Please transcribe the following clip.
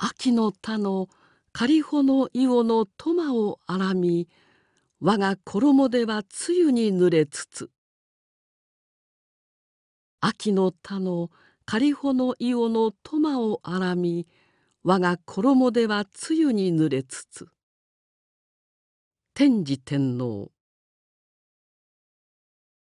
秋の田の仮穂の伊のトマを荒み我が衣では露に濡れつつ。秋の田の仮穂の伊のトマを荒み我が衣では露に濡れつつ。天智天皇。